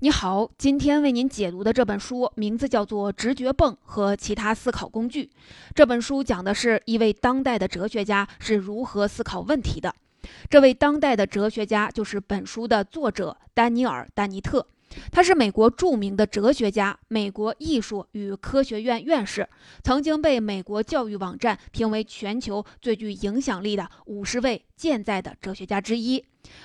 你好，今天为您解读的这本书名字叫做《直觉泵和其他思考工具》。这本书讲的是一位当代的哲学家是如何思考问题的。这位当代的哲学家就是本书的作者丹尼尔·丹尼特。他是美国著名的哲学家，美国艺术与科学院院士，曾经被美国教育网站评为全球最具影响力的五十位健在的哲学家之一。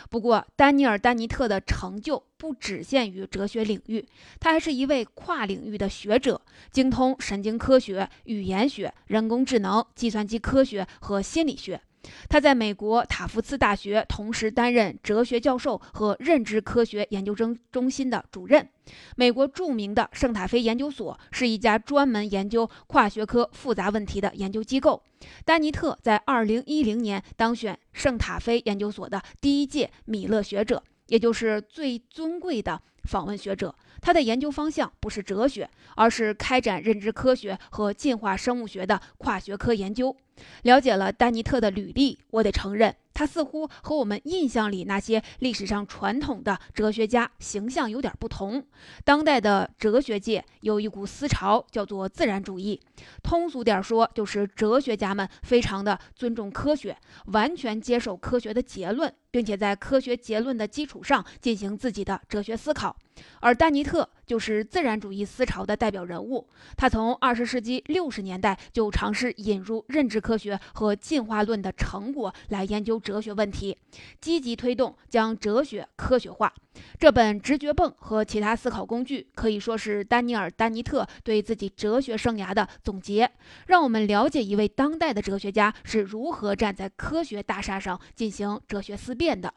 不过，丹尼尔·丹尼特的成就不只限于哲学领域，他还是一位跨领域的学者，精通神经科学、语言学、人工智能、计算机科学和心理学。他在美国塔夫茨大学同时担任哲学教授和认知科学研究中中心的主任。美国著名的圣塔菲研究所是一家专门研究跨学科复杂问题的研究机构。丹尼特在2010年当选圣塔菲研究所的第一届米勒学者，也就是最尊贵的访问学者。他的研究方向不是哲学，而是开展认知科学和进化生物学的跨学科研究。了解了丹尼特的履历，我得承认，他似乎和我们印象里那些历史上传统的哲学家形象有点不同。当代的哲学界有一股思潮，叫做自然主义。通俗点说，就是哲学家们非常的尊重科学，完全接受科学的结论，并且在科学结论的基础上进行自己的哲学思考。而丹尼特就是自然主义思潮的代表人物。他从二十世纪六十年代就尝试引入认知科学和进化论的成果来研究哲学问题，积极推动将哲学科学化。这本《直觉泵和其他思考工具》可以说是丹尼尔·丹尼特对自己哲学生涯的总结，让我们了解一位当代的哲学家是如何站在科学大厦上进行哲学思辨的。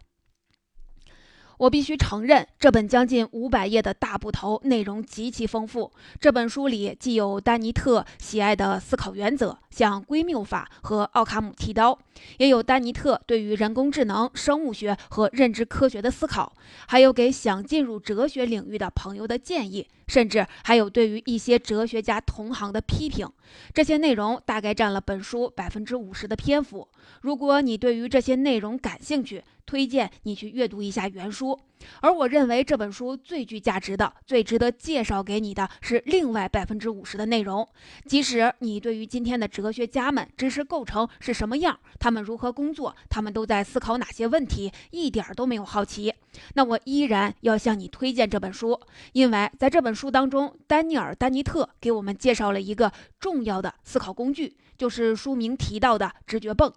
我必须承认，这本将近五百页的大部头内容极其丰富。这本书里既有丹尼特喜爱的思考原则，像归谬法和奥卡姆剃刀，也有丹尼特对于人工智能、生物学和认知科学的思考，还有给想进入哲学领域的朋友的建议，甚至还有对于一些哲学家同行的批评。这些内容大概占了本书百分之五十的篇幅。如果你对于这些内容感兴趣，推荐你去阅读一下原书，而我认为这本书最具价值的、最值得介绍给你的是另外百分之五十的内容。即使你对于今天的哲学家们知识构成是什么样，他们如何工作，他们都在思考哪些问题，一点都没有好奇，那我依然要向你推荐这本书，因为在这本书当中，丹尼尔·丹尼特给我们介绍了一个重要的思考工具，就是书名提到的直觉泵。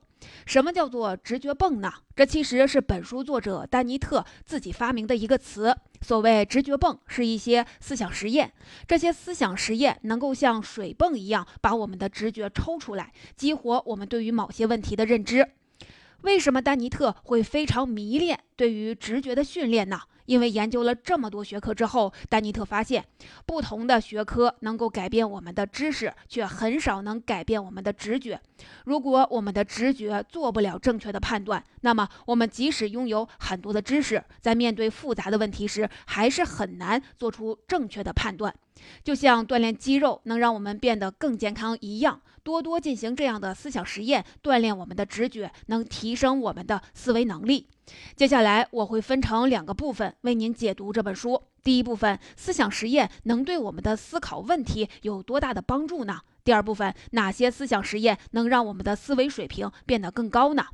什么叫做直觉泵呢？这其实是本书作者丹尼特自己发明的一个词。所谓直觉泵，是一些思想实验。这些思想实验能够像水泵一样，把我们的直觉抽出来，激活我们对于某些问题的认知。为什么丹尼特会非常迷恋对于直觉的训练呢？因为研究了这么多学科之后，丹尼特发现，不同的学科能够改变我们的知识，却很少能改变我们的直觉。如果我们的直觉做不了正确的判断，那么我们即使拥有很多的知识，在面对复杂的问题时，还是很难做出正确的判断。就像锻炼肌肉能让我们变得更健康一样，多多进行这样的思想实验，锻炼我们的直觉，能提升我们的思维能力。接下来我会分成两个部分为您解读这本书。第一部分，思想实验能对我们的思考问题有多大的帮助呢？第二部分，哪些思想实验能让我们的思维水平变得更高呢？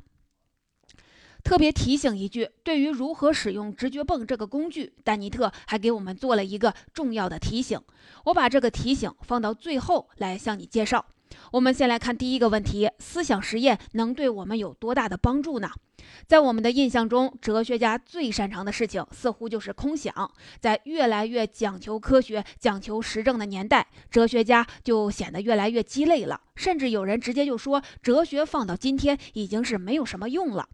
特别提醒一句，对于如何使用直觉泵这个工具，丹尼特还给我们做了一个重要的提醒。我把这个提醒放到最后来向你介绍。我们先来看第一个问题：思想实验能对我们有多大的帮助呢？在我们的印象中，哲学家最擅长的事情似乎就是空想。在越来越讲求科学、讲求实证的年代，哲学家就显得越来越鸡肋了。甚至有人直接就说，哲学放到今天已经是没有什么用了。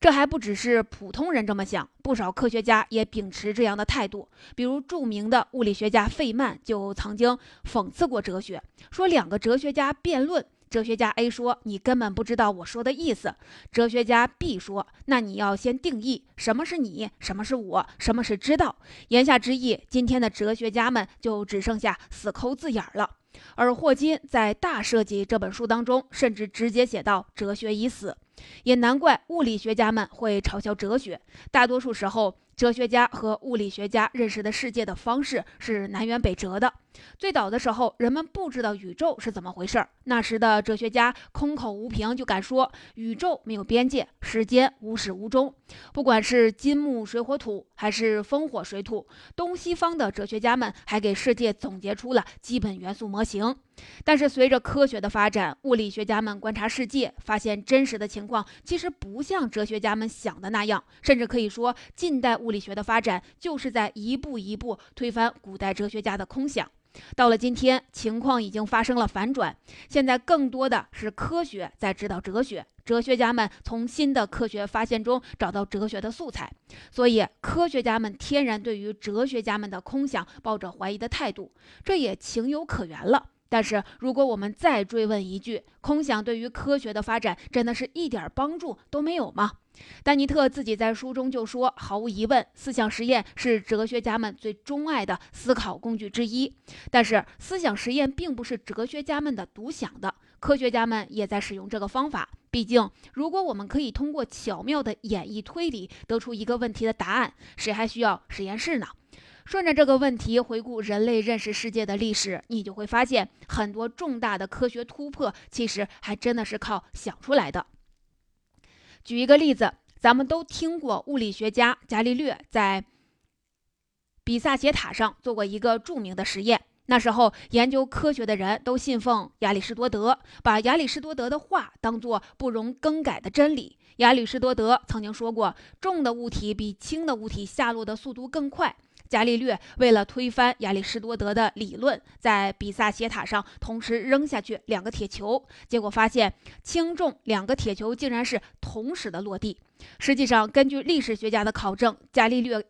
这还不只是普通人这么想，不少科学家也秉持这样的态度。比如，著名的物理学家费曼就曾经讽刺过哲学，说两个哲学家辩论，哲学家 A 说：“你根本不知道我说的意思。”哲学家 B 说：“那你要先定义什么是你，什么是我，什么是知道。”言下之意，今天的哲学家们就只剩下死抠字眼了。而霍金在《大设计》这本书当中，甚至直接写到：“哲学已死。”也难怪物理学家们会嘲笑哲学。大多数时候，哲学家和物理学家认识的世界的方式是南辕北辙的。最早的时候，人们不知道宇宙是怎么回事儿。那时的哲学家空口无凭就敢说宇宙没有边界，时间无始无终。不管是金木水火土，还是风火水土，东西方的哲学家们还给世界总结出了基本元素模型。但是随着科学的发展，物理学家们观察世界，发现真实的情况其实不像哲学家们想的那样，甚至可以说，近代物物理学的发展就是在一步一步推翻古代哲学家的空想。到了今天，情况已经发生了反转。现在更多的是科学在指导哲学，哲学家们从新的科学发现中找到哲学的素材，所以科学家们天然对于哲学家们的空想抱着怀疑的态度，这也情有可原了。但是，如果我们再追问一句，空想对于科学的发展真的是一点帮助都没有吗？丹尼特自己在书中就说：“毫无疑问，思想实验是哲学家们最钟爱的思考工具之一。但是，思想实验并不是哲学家们的独享的，科学家们也在使用这个方法。毕竟，如果我们可以通过巧妙的演绎推理得出一个问题的答案，谁还需要实验室呢？”顺着这个问题回顾人类认识世界的历史，你就会发现，很多重大的科学突破其实还真的是靠想出来的。举一个例子，咱们都听过物理学家伽利略在比萨斜塔上做过一个著名的实验。那时候研究科学的人都信奉亚里士多德，把亚里士多德的话当作不容更改的真理。亚里士多德曾经说过，重的物体比轻的物体下落的速度更快。伽利略为了推翻亚里士多德的理论，在比萨斜塔上同时扔下去两个铁球，结果发现轻重两个铁球竟然是同时的落地。实际上，根据历史学家的考证，伽利略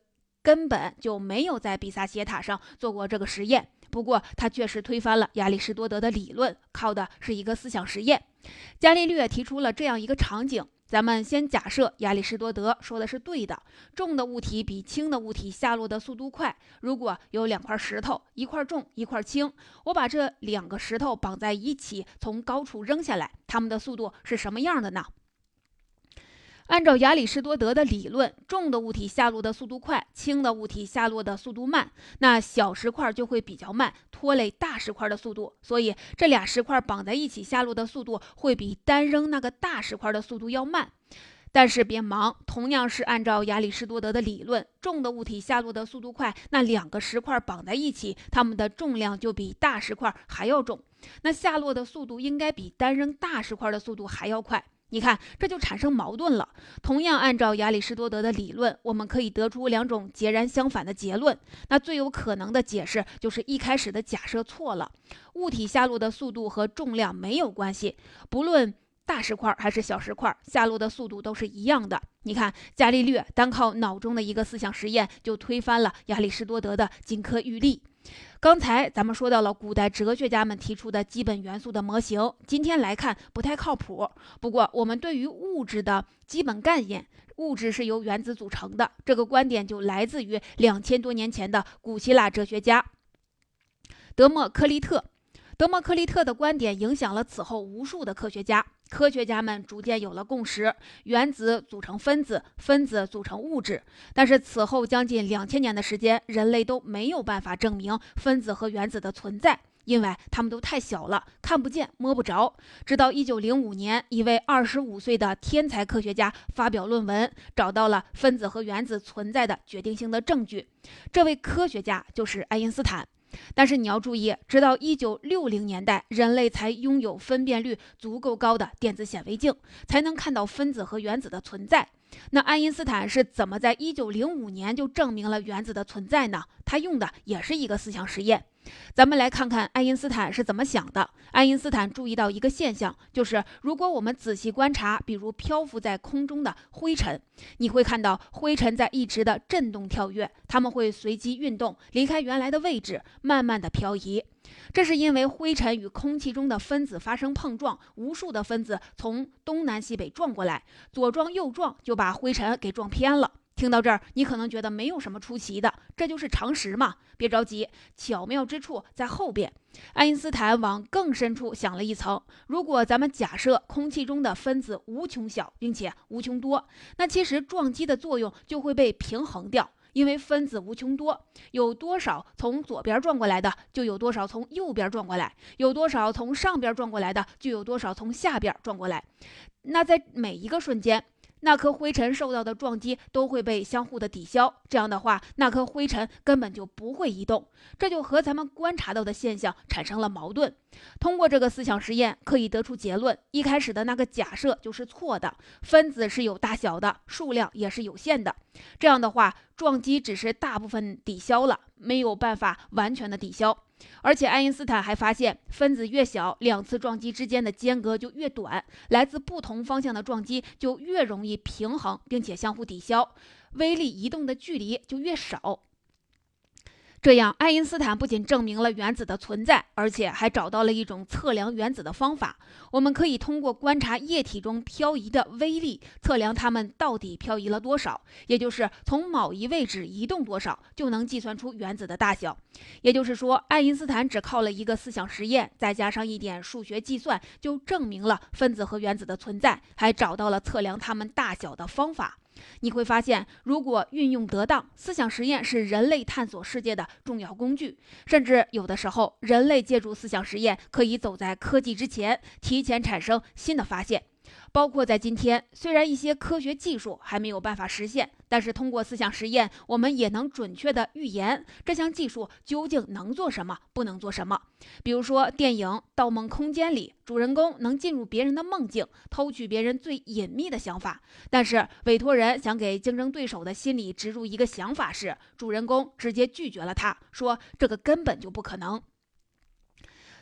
根本就没有在比萨斜塔上做过这个实验。不过，他确实推翻了亚里士多德的理论，靠的是一个思想实验。伽利略提出了这样一个场景。咱们先假设亚里士多德说的是对的，重的物体比轻的物体下落的速度快。如果有两块石头，一块重，一块轻，我把这两个石头绑在一起，从高处扔下来，它们的速度是什么样的呢？按照亚里士多德的理论，重的物体下落的速度快，轻的物体下落的速度慢，那小石块就会比较慢，拖累大石块的速度。所以这俩石块绑在一起下落的速度会比单扔那个大石块的速度要慢。但是别忙，同样是按照亚里士多德的理论，重的物体下落的速度快，那两个石块绑在一起，它们的重量就比大石块还要重，那下落的速度应该比单扔大石块的速度还要快。你看，这就产生矛盾了。同样按照亚里士多德的理论，我们可以得出两种截然相反的结论。那最有可能的解释就是一开始的假设错了，物体下落的速度和重量没有关系，不论大石块还是小石块，下落的速度都是一样的。你看，伽利略单靠脑中的一个思想实验，就推翻了亚里士多德的金科玉律。刚才咱们说到了古代哲学家们提出的基本元素的模型，今天来看不太靠谱。不过，我们对于物质的基本概念，物质是由原子组成的这个观点，就来自于两千多年前的古希腊哲学家德谟克利特。德谟克利特的观点影响了此后无数的科学家。科学家们逐渐有了共识：原子组成分子，分子组成物质。但是此后将近两千年的时间，人类都没有办法证明分子和原子的存在，因为它们都太小了，看不见、摸不着。直到一九零五年，一位二十五岁的天才科学家发表论文，找到了分子和原子存在的决定性的证据。这位科学家就是爱因斯坦。但是你要注意，直到一九六零年代，人类才拥有分辨率足够高的电子显微镜，才能看到分子和原子的存在。那爱因斯坦是怎么在一九零五年就证明了原子的存在呢？他用的也是一个思想实验。咱们来看看爱因斯坦是怎么想的。爱因斯坦注意到一个现象，就是如果我们仔细观察，比如漂浮在空中的灰尘，你会看到灰尘在一直的震动跳跃，它们会随机运动，离开原来的位置，慢慢的漂移。这是因为灰尘与空气中的分子发生碰撞，无数的分子从东南西北撞过来，左撞右撞，就把灰尘给撞偏了。听到这儿，你可能觉得没有什么出奇的，这就是常识嘛。别着急，巧妙之处在后边。爱因斯坦往更深处想了一层：如果咱们假设空气中的分子无穷小，并且无穷多，那其实撞击的作用就会被平衡掉。因为分子无穷多，有多少从左边转过来的，就有多少从右边转过来；有多少从上边转过来的，就有多少从下边转过来。那在每一个瞬间。那颗灰尘受到的撞击都会被相互的抵消，这样的话，那颗灰尘根本就不会移动，这就和咱们观察到的现象产生了矛盾。通过这个思想实验，可以得出结论：一开始的那个假设就是错的，分子是有大小的，数量也是有限的。这样的话，撞击只是大部分抵消了，没有办法完全的抵消。而且爱因斯坦还发现，分子越小，两次撞击之间的间隔就越短，来自不同方向的撞击就越容易平衡，并且相互抵消，微粒移动的距离就越少。这样，爱因斯坦不仅证明了原子的存在，而且还找到了一种测量原子的方法。我们可以通过观察液体中漂移的微粒，测量它们到底漂移了多少，也就是从某一位置移动多少，就能计算出原子的大小。也就是说，爱因斯坦只靠了一个思想实验，再加上一点数学计算，就证明了分子和原子的存在，还找到了测量它们大小的方法。你会发现，如果运用得当，思想实验是人类探索世界的重要工具。甚至有的时候，人类借助思想实验，可以走在科技之前，提前产生新的发现。包括在今天，虽然一些科学技术还没有办法实现，但是通过思想实验，我们也能准确地预言这项技术究竟能做什么，不能做什么。比如说，电影《盗梦空间》里，主人公能进入别人的梦境，偷取别人最隐秘的想法。但是，委托人想给竞争对手的心里植入一个想法时，主人公直接拒绝了他，说这个根本就不可能。《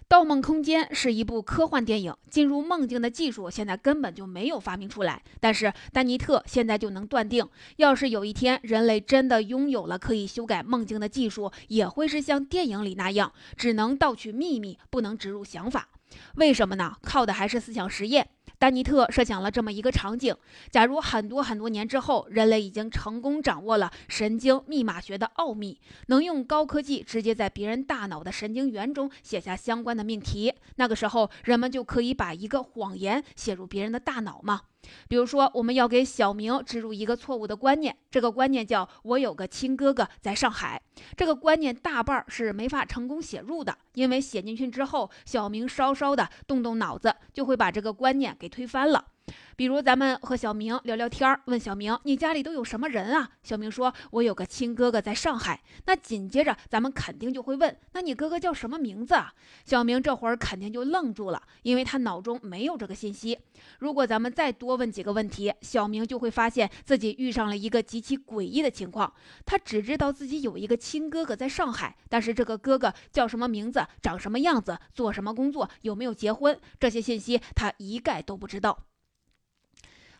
盗梦空间》是一部科幻电影，进入梦境的技术现在根本就没有发明出来。但是丹尼特现在就能断定，要是有一天人类真的拥有了可以修改梦境的技术，也会是像电影里那样，只能盗取秘密，不能植入想法。为什么呢？靠的还是思想实验。丹尼特设想了这么一个场景：假如很多很多年之后，人类已经成功掌握了神经密码学的奥秘，能用高科技直接在别人大脑的神经元中写下相关的命题，那个时候人们就可以把一个谎言写入别人的大脑吗？比如说，我们要给小明植入一个错误的观念，这个观念叫“我有个亲哥哥在上海”。这个观念大半是没法成功写入的，因为写进去之后，小明稍稍的动动脑子，就会把这个观念给推翻了。比如咱们和小明聊聊天，问小明你家里都有什么人啊？小明说：“我有个亲哥哥在上海。”那紧接着咱们肯定就会问：“那你哥哥叫什么名字啊？”小明这会儿肯定就愣住了，因为他脑中没有这个信息。如果咱们再多问几个问题，小明就会发现自己遇上了一个极其诡异的情况。他只知道自己有一个亲哥哥在上海，但是这个哥哥叫什么名字、长什么样子、做什么工作、有没有结婚，这些信息他一概都不知道。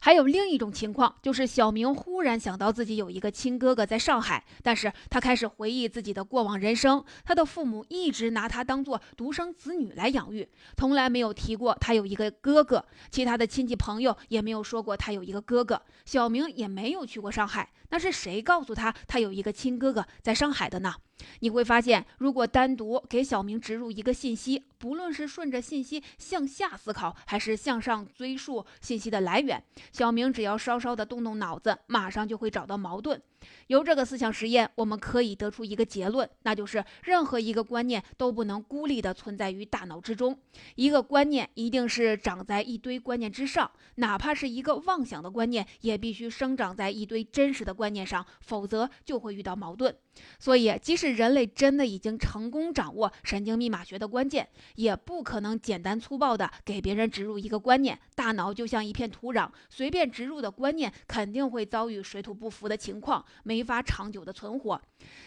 还有另一种情况，就是小明忽然想到自己有一个亲哥哥在上海，但是他开始回忆自己的过往人生。他的父母一直拿他当做独生子女来养育，从来没有提过他有一个哥哥。其他的亲戚朋友也没有说过他有一个哥哥。小明也没有去过上海，那是谁告诉他他有一个亲哥哥在上海的呢？你会发现，如果单独给小明植入一个信息，不论是顺着信息向下思考，还是向上追溯信息的来源，小明只要稍稍的动动脑子，马上就会找到矛盾。由这个思想实验，我们可以得出一个结论，那就是任何一个观念都不能孤立地存在于大脑之中。一个观念一定是长在一堆观念之上，哪怕是一个妄想的观念，也必须生长在一堆真实的观念上，否则就会遇到矛盾。所以，即使人类真的已经成功掌握神经密码学的关键，也不可能简单粗暴地给别人植入一个观念。大脑就像一片土壤，随便植入的观念肯定会遭遇水土不服的情况。没法长久的存活。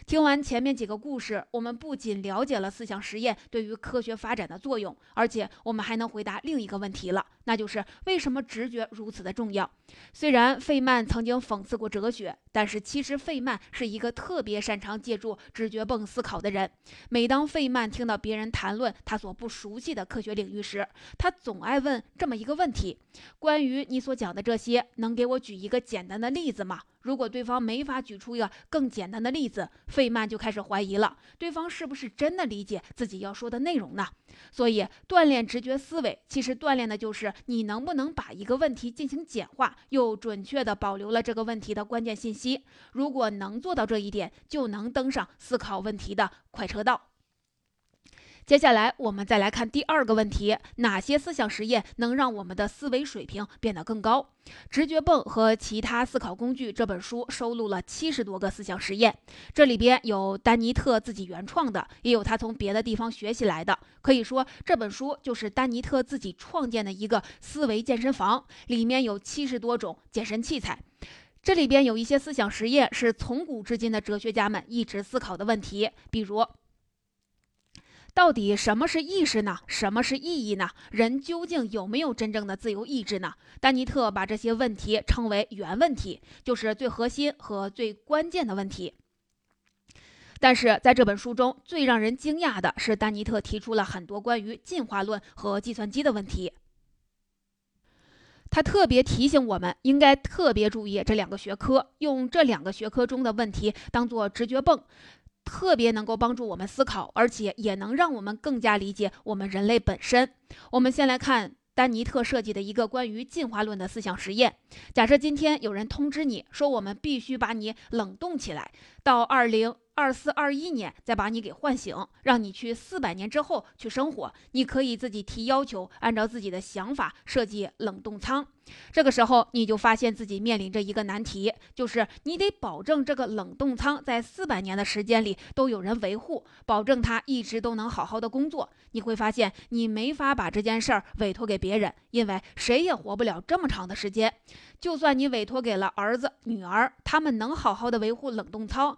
听完前面几个故事，我们不仅了解了思想实验对于科学发展的作用，而且我们还能回答另一个问题了，那就是为什么直觉如此的重要？虽然费曼曾经讽刺过哲学，但是其实费曼是一个特别擅长借助直觉泵思考的人。每当费曼听到别人谈论他所不熟悉的科学领域时，他总爱问这么一个问题：关于你所讲的这些，能给我举一个简单的例子吗？如果对方没法举出一个更简单的例子，费曼就开始怀疑了：对方是不是真的理解自己要说的内容呢？所以，锻炼直觉思维，其实锻炼的就是你能不能把一个问题进行简化，又准确地保留了这个问题的关键信息。如果能做到这一点，就能登上思考问题的快车道。接下来，我们再来看第二个问题：哪些思想实验能让我们的思维水平变得更高？《直觉泵和其他思考工具》这本书收录了七十多个思想实验，这里边有丹尼特自己原创的，也有他从别的地方学习来的。可以说，这本书就是丹尼特自己创建的一个思维健身房，里面有七十多种健身器材。这里边有一些思想实验是从古至今的哲学家们一直思考的问题，比如。到底什么是意识呢？什么是意义呢？人究竟有没有真正的自由意志呢？丹尼特把这些问题称为原问题，就是最核心和最关键的问题。但是在这本书中最让人惊讶的是，丹尼特提出了很多关于进化论和计算机的问题。他特别提醒我们，应该特别注意这两个学科，用这两个学科中的问题当做直觉泵。特别能够帮助我们思考，而且也能让我们更加理解我们人类本身。我们先来看丹尼特设计的一个关于进化论的思想实验。假设今天有人通知你说，我们必须把你冷冻起来，到二零。二四二一年再把你给唤醒，让你去四百年之后去生活。你可以自己提要求，按照自己的想法设计冷冻舱。这个时候你就发现自己面临着一个难题，就是你得保证这个冷冻舱在四百年的时间里都有人维护，保证它一直都能好好的工作。你会发现你没法把这件事儿委托给别人，因为谁也活不了这么长的时间。就算你委托给了儿子、女儿，他们能好好的维护冷冻舱。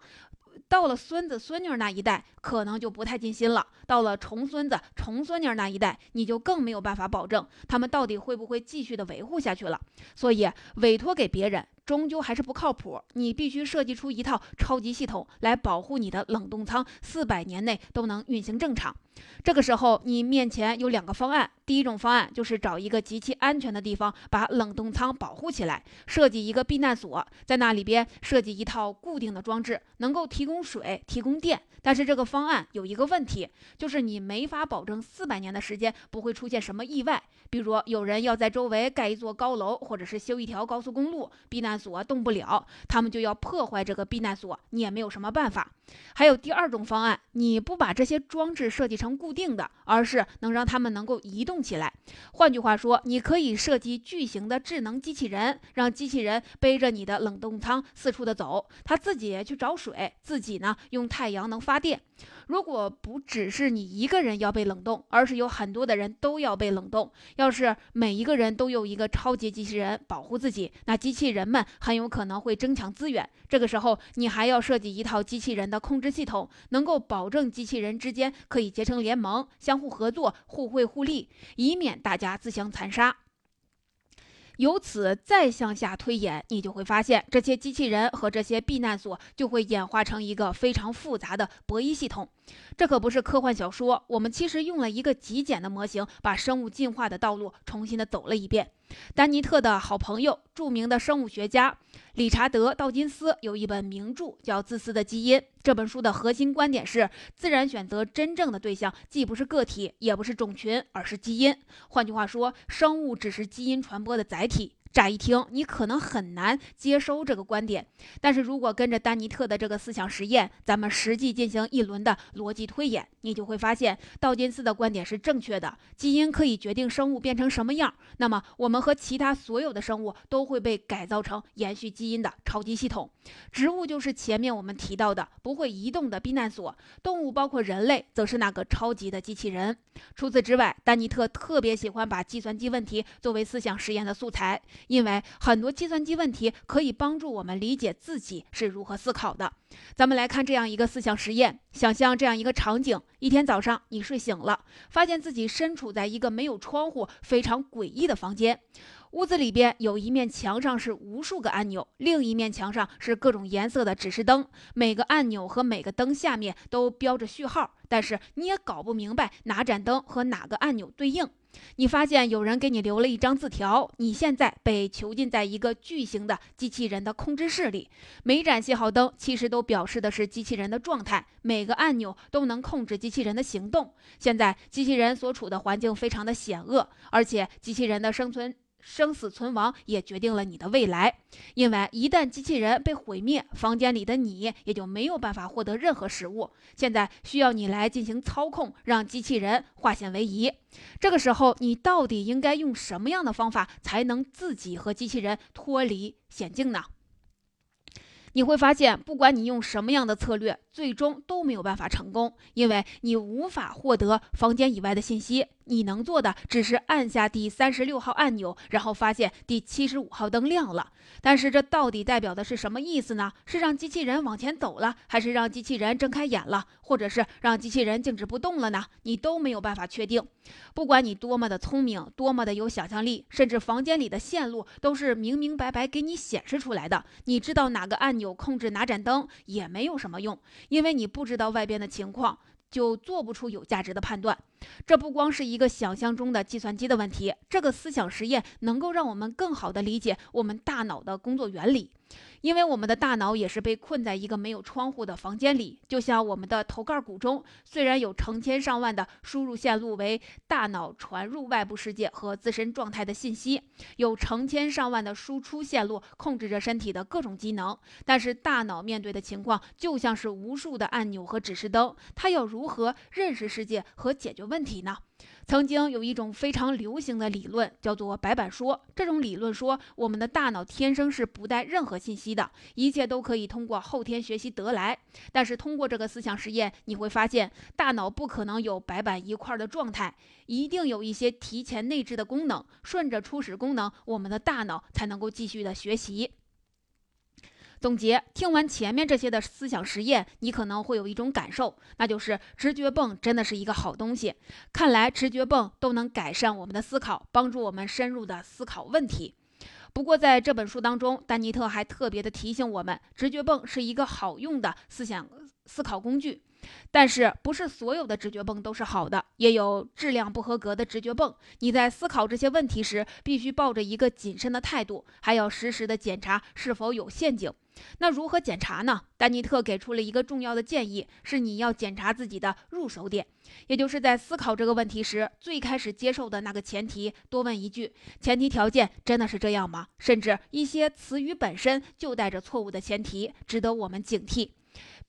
到了孙子孙女那一代，可能就不太尽心了；到了重孙子重孙女那一代，你就更没有办法保证他们到底会不会继续的维护下去了。所以，委托给别人。终究还是不靠谱，你必须设计出一套超级系统来保护你的冷冻仓，四百年内都能运行正常。这个时候，你面前有两个方案。第一种方案就是找一个极其安全的地方，把冷冻仓保护起来，设计一个避难所，在那里边设计一套固定的装置，能够提供水、提供电。但是这个方案有一个问题，就是你没法保证四百年的时间不会出现什么意外，比如有人要在周围盖一座高楼，或者是修一条高速公路，避难难所动不了，他们就要破坏这个避难所，你也没有什么办法。还有第二种方案，你不把这些装置设计成固定的，而是能让他们能够移动起来。换句话说，你可以设计巨型的智能机器人，让机器人背着你的冷冻仓四处的走，他自己去找水，自己呢用太阳能发电。如果不只是你一个人要被冷冻，而是有很多的人都要被冷冻，要是每一个人都有一个超级机器人保护自己，那机器人们很有可能会争抢资源。这个时候，你还要设计一套机器人的控制系统，能够保证机器人之间可以结成联盟，相互合作，互惠互利，以免大家自相残杀。由此再向下推演，你就会发现，这些机器人和这些避难所就会演化成一个非常复杂的博弈系统。这可不是科幻小说，我们其实用了一个极简的模型，把生物进化的道路重新的走了一遍。丹尼特的好朋友，著名的生物学家理查德·道金斯有一本名著叫《自私的基因》。这本书的核心观点是，自然选择真正的对象既不是个体，也不是种群，而是基因。换句话说，生物只是基因传播的载体。乍一听，你可能很难接收这个观点。但是如果跟着丹尼特的这个思想实验，咱们实际进行一轮的逻辑推演，你就会发现道金斯的观点是正确的。基因可以决定生物变成什么样，那么我们和其他所有的生物都会被改造成延续基因的超级系统。植物就是前面我们提到的不会移动的避难所，动物包括人类则是那个超级的机器人。除此之外，丹尼特特别喜欢把计算机问题作为思想实验的素材。因为很多计算机问题可以帮助我们理解自己是如何思考的。咱们来看这样一个思想实验：想象这样一个场景，一天早上你睡醒了，发现自己身处在一个没有窗户、非常诡异的房间。屋子里边有一面墙上是无数个按钮，另一面墙上是各种颜色的指示灯，每个按钮和每个灯下面都标着序号，但是你也搞不明白哪盏灯和哪个按钮对应。你发现有人给你留了一张字条，你现在被囚禁在一个巨型的机器人的控制室里，每盏信号灯其实都表示的是机器人的状态，每个按钮都能控制机器人的行动。现在机器人所处的环境非常的险恶，而且机器人的生存。生死存亡也决定了你的未来，因为一旦机器人被毁灭，房间里的你也就没有办法获得任何食物。现在需要你来进行操控，让机器人化险为夷。这个时候，你到底应该用什么样的方法才能自己和机器人脱离险境呢？你会发现，不管你用什么样的策略，最终都没有办法成功，因为你无法获得房间以外的信息。你能做的只是按下第三十六号按钮，然后发现第七十五号灯亮了。但是这到底代表的是什么意思呢？是让机器人往前走了，还是让机器人睁开眼了，或者是让机器人静止不动了呢？你都没有办法确定。不管你多么的聪明，多么的有想象力，甚至房间里的线路都是明明白白给你显示出来的，你知道哪个按钮控制哪盏灯也没有什么用，因为你不知道外边的情况。就做不出有价值的判断。这不光是一个想象中的计算机的问题，这个思想实验能够让我们更好的理解我们大脑的工作原理。因为我们的大脑也是被困在一个没有窗户的房间里，就像我们的头盖骨中，虽然有成千上万的输入线路为大脑传入外部世界和自身状态的信息，有成千上万的输出线路控制着身体的各种机能，但是大脑面对的情况就像是无数的按钮和指示灯，它要如何认识世界和解决问题呢？曾经有一种非常流行的理论，叫做白板说。这种理论说，我们的大脑天生是不带任何信息的，一切都可以通过后天学习得来。但是通过这个思想实验，你会发现，大脑不可能有白板一块的状态，一定有一些提前内置的功能，顺着初始功能，我们的大脑才能够继续的学习。总结，听完前面这些的思想实验，你可能会有一种感受，那就是直觉泵真的是一个好东西。看来直觉泵都能改善我们的思考，帮助我们深入的思考问题。不过在这本书当中，丹尼特还特别的提醒我们，直觉泵是一个好用的思想思考工具。但是不是所有的直觉泵都是好的，也有质量不合格的直觉泵。你在思考这些问题时，必须抱着一个谨慎的态度，还要实时的检查是否有陷阱。那如何检查呢？丹尼特给出了一个重要的建议，是你要检查自己的入手点，也就是在思考这个问题时，最开始接受的那个前提。多问一句：前提条件真的是这样吗？甚至一些词语本身就带着错误的前提，值得我们警惕。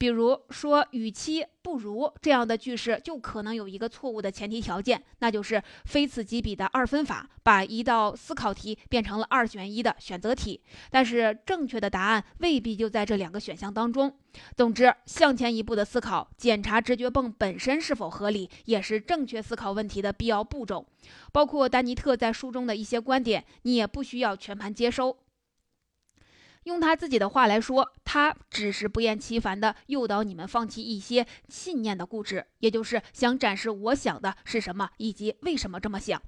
比如说，与其不如这样的句式，就可能有一个错误的前提条件，那就是非此即彼的二分法，把一道思考题变成了二选一的选择题。但是正确的答案未必就在这两个选项当中。总之，向前一步的思考，检查直觉泵本身是否合理，也是正确思考问题的必要步骤。包括丹尼特在书中的一些观点，你也不需要全盘接收。用他自己的话来说，他只是不厌其烦地诱导你们放弃一些信念的固执，也就是想展示我想的是什么以及为什么这么想。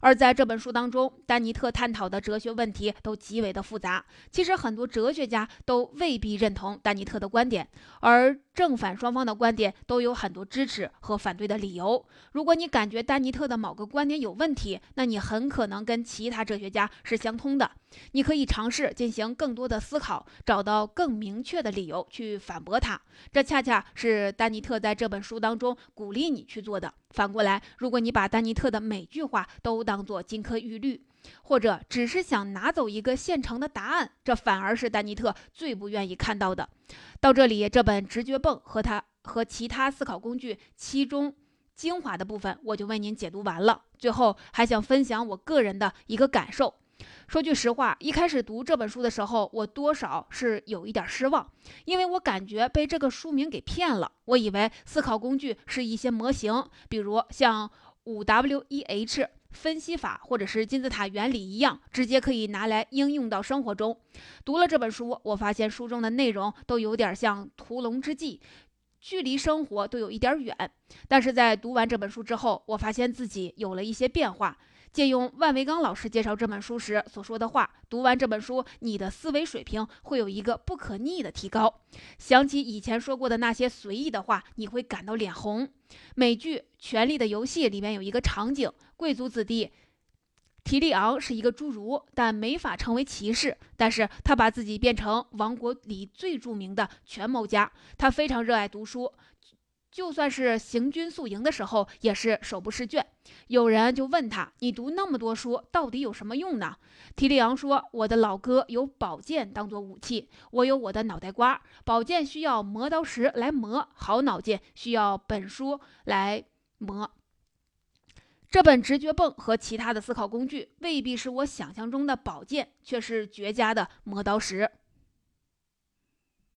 而在这本书当中，丹尼特探讨的哲学问题都极为的复杂。其实很多哲学家都未必认同丹尼特的观点，而正反双方的观点都有很多支持和反对的理由。如果你感觉丹尼特的某个观点有问题，那你很可能跟其他哲学家是相通的。你可以尝试进行更多的思考，找到更明确的理由去反驳他。这恰恰是丹尼特在这本书当中鼓励你去做的。反过来，如果你把丹尼特的每句话都当作金科玉律，或者只是想拿走一个现成的答案，这反而是丹尼特最不愿意看到的。到这里，这本直觉泵和他和其他思考工具其中精华的部分，我就为您解读完了。最后，还想分享我个人的一个感受。说句实话，一开始读这本书的时候，我多少是有一点失望，因为我感觉被这个书名给骗了。我以为思考工具是一些模型，比如像五 W 一 H 分析法或者是金字塔原理一样，直接可以拿来应用到生活中。读了这本书，我发现书中的内容都有点像屠龙之计，距离生活都有一点远。但是在读完这本书之后，我发现自己有了一些变化。借用万维刚老师介绍这本书时所说的话，读完这本书，你的思维水平会有一个不可逆的提高。想起以前说过的那些随意的话，你会感到脸红。美剧《权力的游戏》里面有一个场景，贵族子弟。提利昂是一个侏儒，但没法成为骑士。但是他把自己变成王国里最著名的权谋家。他非常热爱读书，就算是行军宿营的时候，也是手不释卷。有人就问他：“你读那么多书，到底有什么用呢？”提利昂说：“我的老哥有宝剑当做武器，我有我的脑袋瓜。宝剑需要磨刀石来磨，好脑筋需要本书来磨。”这本直觉泵和其他的思考工具未必是我想象中的宝剑，却是绝佳的磨刀石。